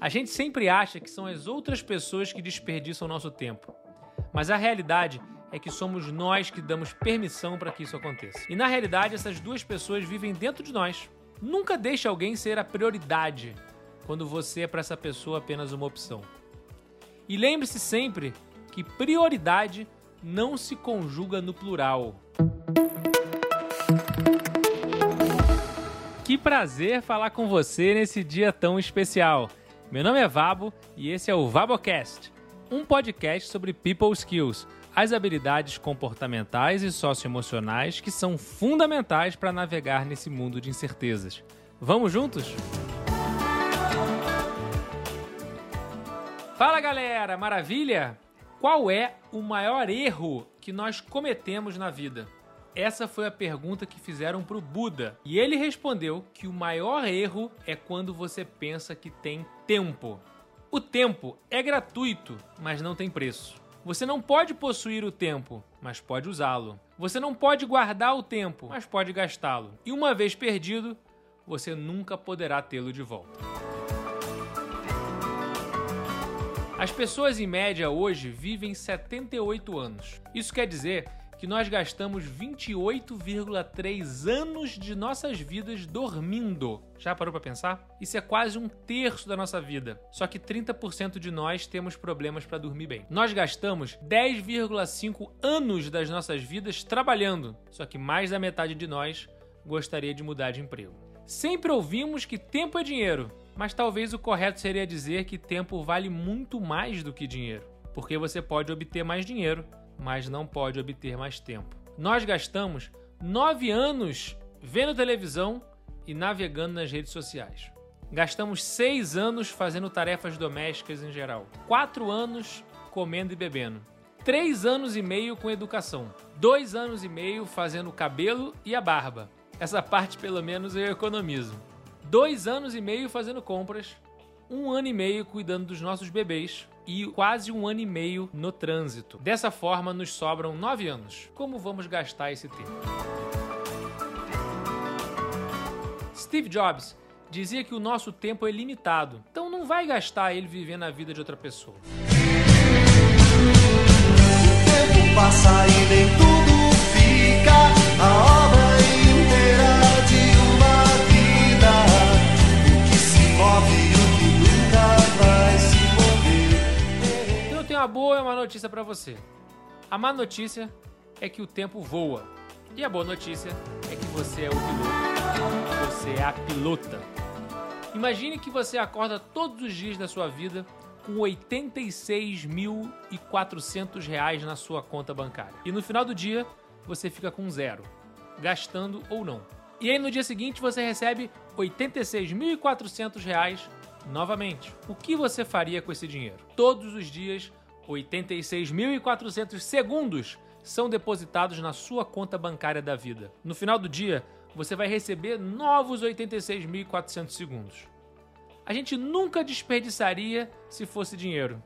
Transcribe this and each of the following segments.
A gente sempre acha que são as outras pessoas que desperdiçam nosso tempo. Mas a realidade é que somos nós que damos permissão para que isso aconteça. E na realidade, essas duas pessoas vivem dentro de nós. Nunca deixe alguém ser a prioridade quando você é para essa pessoa apenas uma opção. E lembre-se sempre que prioridade não se conjuga no plural. Que prazer falar com você nesse dia tão especial. Meu nome é Vabo e esse é o Vabocast, um podcast sobre people skills, as habilidades comportamentais e socioemocionais que são fundamentais para navegar nesse mundo de incertezas. Vamos juntos? Fala galera, maravilha? Qual é o maior erro que nós cometemos na vida? Essa foi a pergunta que fizeram para o Buda. E ele respondeu que o maior erro é quando você pensa que tem tempo. O tempo é gratuito, mas não tem preço. Você não pode possuir o tempo, mas pode usá-lo. Você não pode guardar o tempo, mas pode gastá-lo. E uma vez perdido, você nunca poderá tê-lo de volta. As pessoas em média hoje vivem 78 anos. Isso quer dizer que nós gastamos 28,3 anos de nossas vidas dormindo. Já parou para pensar? Isso é quase um terço da nossa vida. Só que 30% de nós temos problemas para dormir bem. Nós gastamos 10,5 anos das nossas vidas trabalhando. Só que mais da metade de nós gostaria de mudar de emprego. Sempre ouvimos que tempo é dinheiro, mas talvez o correto seria dizer que tempo vale muito mais do que dinheiro, porque você pode obter mais dinheiro mas não pode obter mais tempo. Nós gastamos nove anos vendo televisão e navegando nas redes sociais. Gastamos seis anos fazendo tarefas domésticas em geral, quatro anos comendo e bebendo, três anos e meio com educação, dois anos e meio fazendo o cabelo e a barba. Essa parte, pelo menos, eu economizo. Dois anos e meio fazendo compras, um ano e meio cuidando dos nossos bebês e quase um ano e meio no trânsito. Dessa forma, nos sobram nove anos. Como vamos gastar esse tempo? Steve Jobs dizia que o nosso tempo é limitado, então não vai gastar ele vivendo a vida de outra pessoa. O tempo passa e nem tudo fica. A obra uma boa e uma notícia para você. A má notícia é que o tempo voa. E a boa notícia é que você é o piloto. Você é a pilota. Imagine que você acorda todos os dias da sua vida com 86.400 reais na sua conta bancária. E no final do dia, você fica com zero, gastando ou não. E aí no dia seguinte você recebe 86.400 reais novamente. O que você faria com esse dinheiro? Todos os dias 86.400 segundos são depositados na sua conta bancária da vida. No final do dia, você vai receber novos 86.400 segundos. A gente nunca desperdiçaria se fosse dinheiro.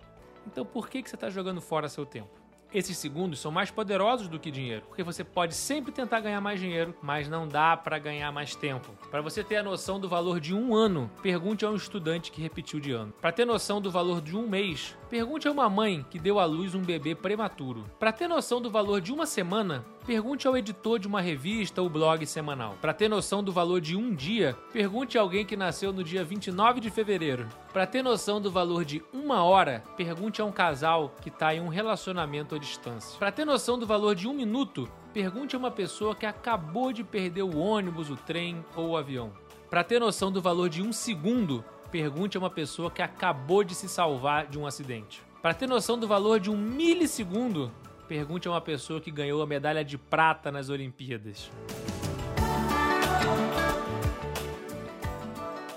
Então por que, que você está jogando fora seu tempo? Esses segundos são mais poderosos do que dinheiro, porque você pode sempre tentar ganhar mais dinheiro, mas não dá para ganhar mais tempo. Para você ter a noção do valor de um ano, pergunte a um estudante que repetiu de ano. Para ter noção do valor de um mês, pergunte a uma mãe que deu à luz um bebê prematuro. Para ter noção do valor de uma semana, pergunte ao editor de uma revista ou blog semanal. Para ter noção do valor de um dia, pergunte a alguém que nasceu no dia 29 de fevereiro. Para ter noção do valor de uma hora, pergunte a um casal que está em um relacionamento à distância. Para ter noção do valor de um minuto, pergunte a uma pessoa que acabou de perder o ônibus, o trem ou o avião. Para ter noção do valor de um segundo, pergunte a uma pessoa que acabou de se salvar de um acidente. Para ter noção do valor de um milissegundo, pergunte a uma pessoa que ganhou a medalha de prata nas Olimpíadas.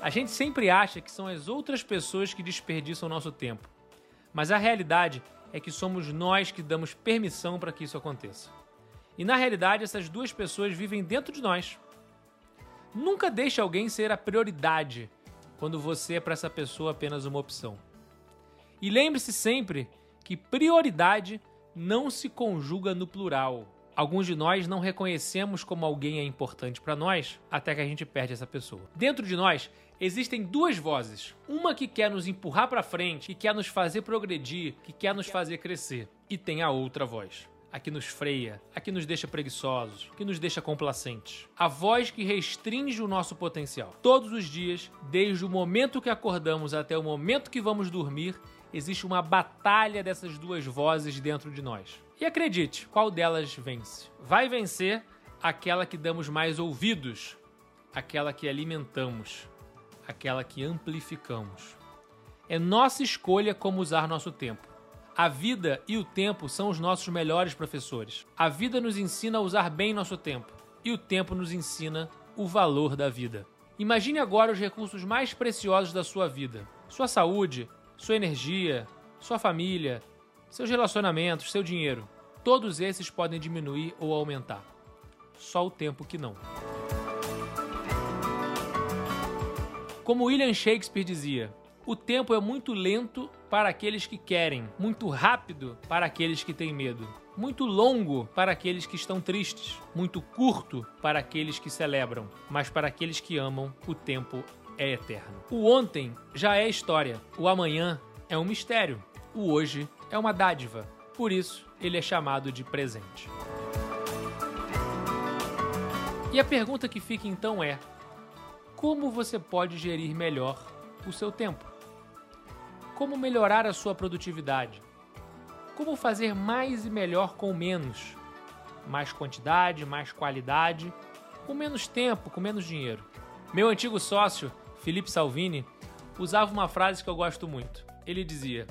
A gente sempre acha que são as outras pessoas que desperdiçam nosso tempo, mas a realidade é que somos nós que damos permissão para que isso aconteça. E na realidade, essas duas pessoas vivem dentro de nós. Nunca deixe alguém ser a prioridade quando você é para essa pessoa apenas uma opção. E lembre-se sempre que prioridade não se conjuga no plural. Alguns de nós não reconhecemos como alguém é importante para nós até que a gente perde essa pessoa. Dentro de nós existem duas vozes. Uma que quer nos empurrar para frente, que quer nos fazer progredir, que quer nos fazer crescer, e tem a outra voz. A que nos freia, a que nos deixa preguiçosos, que nos deixa complacentes. A voz que restringe o nosso potencial. Todos os dias, desde o momento que acordamos até o momento que vamos dormir, existe uma batalha dessas duas vozes dentro de nós. E acredite, qual delas vence? Vai vencer aquela que damos mais ouvidos, aquela que alimentamos, aquela que amplificamos. É nossa escolha como usar nosso tempo. A vida e o tempo são os nossos melhores professores. A vida nos ensina a usar bem nosso tempo, e o tempo nos ensina o valor da vida. Imagine agora os recursos mais preciosos da sua vida: sua saúde, sua energia, sua família, seus relacionamentos, seu dinheiro. Todos esses podem diminuir ou aumentar. Só o tempo que não. Como William Shakespeare dizia, o tempo é muito lento para aqueles que querem, muito rápido para aqueles que têm medo, muito longo para aqueles que estão tristes, muito curto para aqueles que celebram, mas para aqueles que amam, o tempo é eterno. O ontem já é história, o amanhã é um mistério, o hoje é uma dádiva. Por isso, ele é chamado de presente. E a pergunta que fica então é: como você pode gerir melhor o seu tempo? Como melhorar a sua produtividade? Como fazer mais e melhor com menos? Mais quantidade, mais qualidade, com menos tempo, com menos dinheiro. Meu antigo sócio, Felipe Salvini, usava uma frase que eu gosto muito. Ele dizia: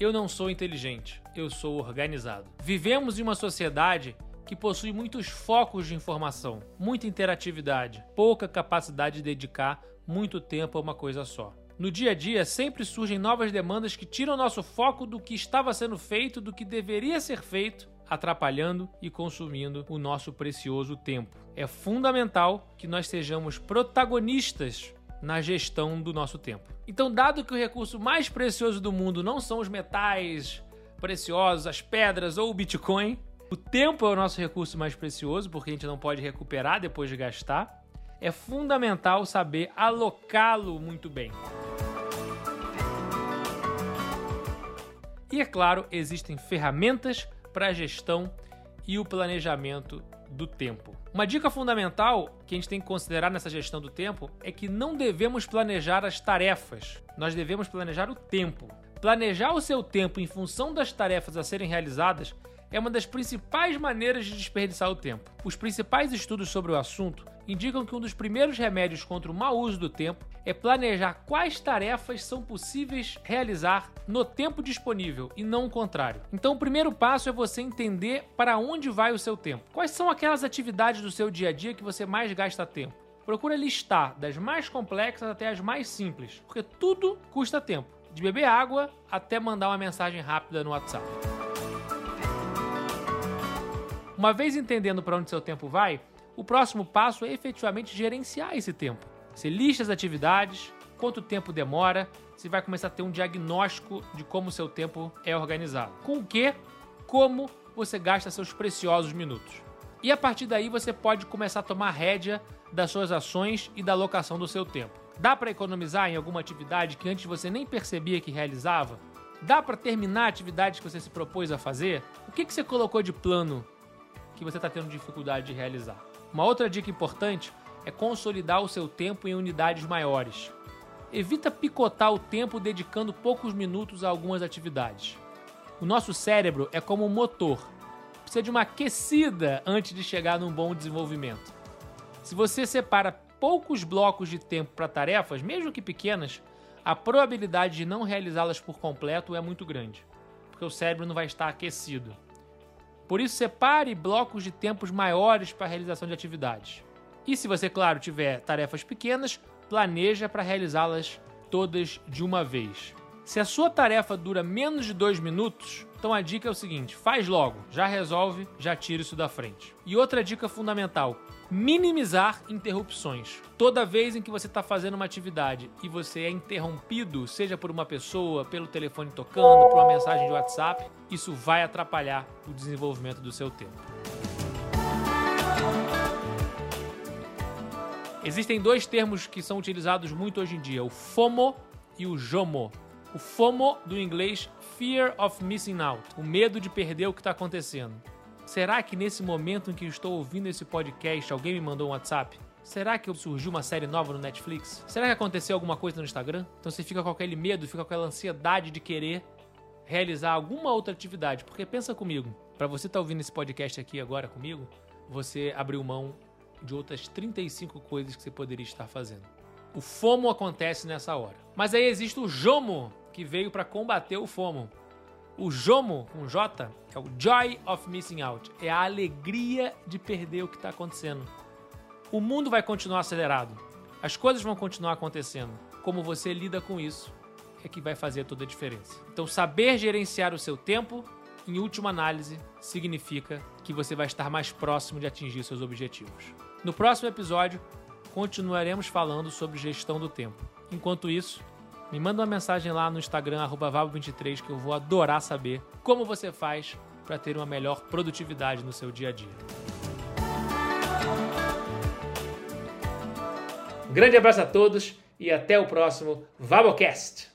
Eu não sou inteligente, eu sou organizado. Vivemos em uma sociedade que possui muitos focos de informação, muita interatividade, pouca capacidade de dedicar muito tempo a uma coisa só. No dia a dia, sempre surgem novas demandas que tiram nosso foco do que estava sendo feito, do que deveria ser feito, atrapalhando e consumindo o nosso precioso tempo. É fundamental que nós sejamos protagonistas na gestão do nosso tempo. Então, dado que o recurso mais precioso do mundo não são os metais preciosos, as pedras ou o Bitcoin, o tempo é o nosso recurso mais precioso, porque a gente não pode recuperar depois de gastar. É fundamental saber alocá-lo muito bem. E é claro, existem ferramentas para a gestão e o planejamento do tempo. Uma dica fundamental que a gente tem que considerar nessa gestão do tempo é que não devemos planejar as tarefas, nós devemos planejar o tempo. Planejar o seu tempo em função das tarefas a serem realizadas é uma das principais maneiras de desperdiçar o tempo. Os principais estudos sobre o assunto indicam que um dos primeiros remédios contra o mau uso do tempo é planejar quais tarefas são possíveis realizar no tempo disponível e não o contrário. Então, o primeiro passo é você entender para onde vai o seu tempo. Quais são aquelas atividades do seu dia a dia que você mais gasta tempo? Procura listar das mais complexas até as mais simples, porque tudo custa tempo, de beber água até mandar uma mensagem rápida no WhatsApp. Uma vez entendendo para onde seu tempo vai, o próximo passo é efetivamente gerenciar esse tempo. Você lista as atividades, quanto tempo demora, você vai começar a ter um diagnóstico de como o seu tempo é organizado. Com o que, como você gasta seus preciosos minutos. E a partir daí você pode começar a tomar rédea das suas ações e da alocação do seu tempo. Dá para economizar em alguma atividade que antes você nem percebia que realizava? Dá para terminar a atividade que você se propôs a fazer? O que, que você colocou de plano que você está tendo dificuldade de realizar? Uma outra dica importante é consolidar o seu tempo em unidades maiores. Evita picotar o tempo dedicando poucos minutos a algumas atividades. O nosso cérebro é como um motor, precisa de uma aquecida antes de chegar num bom desenvolvimento. Se você separa poucos blocos de tempo para tarefas, mesmo que pequenas, a probabilidade de não realizá-las por completo é muito grande, porque o cérebro não vai estar aquecido. Por isso, separe blocos de tempos maiores para a realização de atividades. E se você, claro, tiver tarefas pequenas, planeja para realizá-las todas de uma vez. Se a sua tarefa dura menos de dois minutos, então a dica é o seguinte: faz logo, já resolve, já tira isso da frente. E outra dica fundamental: minimizar interrupções. Toda vez em que você está fazendo uma atividade e você é interrompido, seja por uma pessoa, pelo telefone tocando, por uma mensagem de WhatsApp, isso vai atrapalhar o desenvolvimento do seu tempo. Existem dois termos que são utilizados muito hoje em dia: o FOMO e o JOMO. O FOMO, do inglês Fear of Missing Out o medo de perder o que está acontecendo. Será que nesse momento em que estou ouvindo esse podcast alguém me mandou um WhatsApp? Será que surgiu uma série nova no Netflix? Será que aconteceu alguma coisa no Instagram? Então você fica com aquele medo, fica com aquela ansiedade de querer realizar alguma outra atividade. Porque pensa comigo, para você estar tá ouvindo esse podcast aqui agora comigo, você abriu mão de outras 35 coisas que você poderia estar fazendo. O FOMO acontece nessa hora. Mas aí existe o JOMO, que veio para combater o FOMO. O JOMO, com J, é o Joy of Missing Out. É a alegria de perder o que está acontecendo. O mundo vai continuar acelerado. As coisas vão continuar acontecendo. Como você lida com isso é que vai fazer toda a diferença. Então, saber gerenciar o seu tempo, em última análise, significa que você vai estar mais próximo de atingir seus objetivos. No próximo episódio, continuaremos falando sobre gestão do tempo. Enquanto isso, me manda uma mensagem lá no Instagram, vabo23, que eu vou adorar saber como você faz para ter uma melhor produtividade no seu dia a dia. Um grande abraço a todos e até o próximo VaboCast!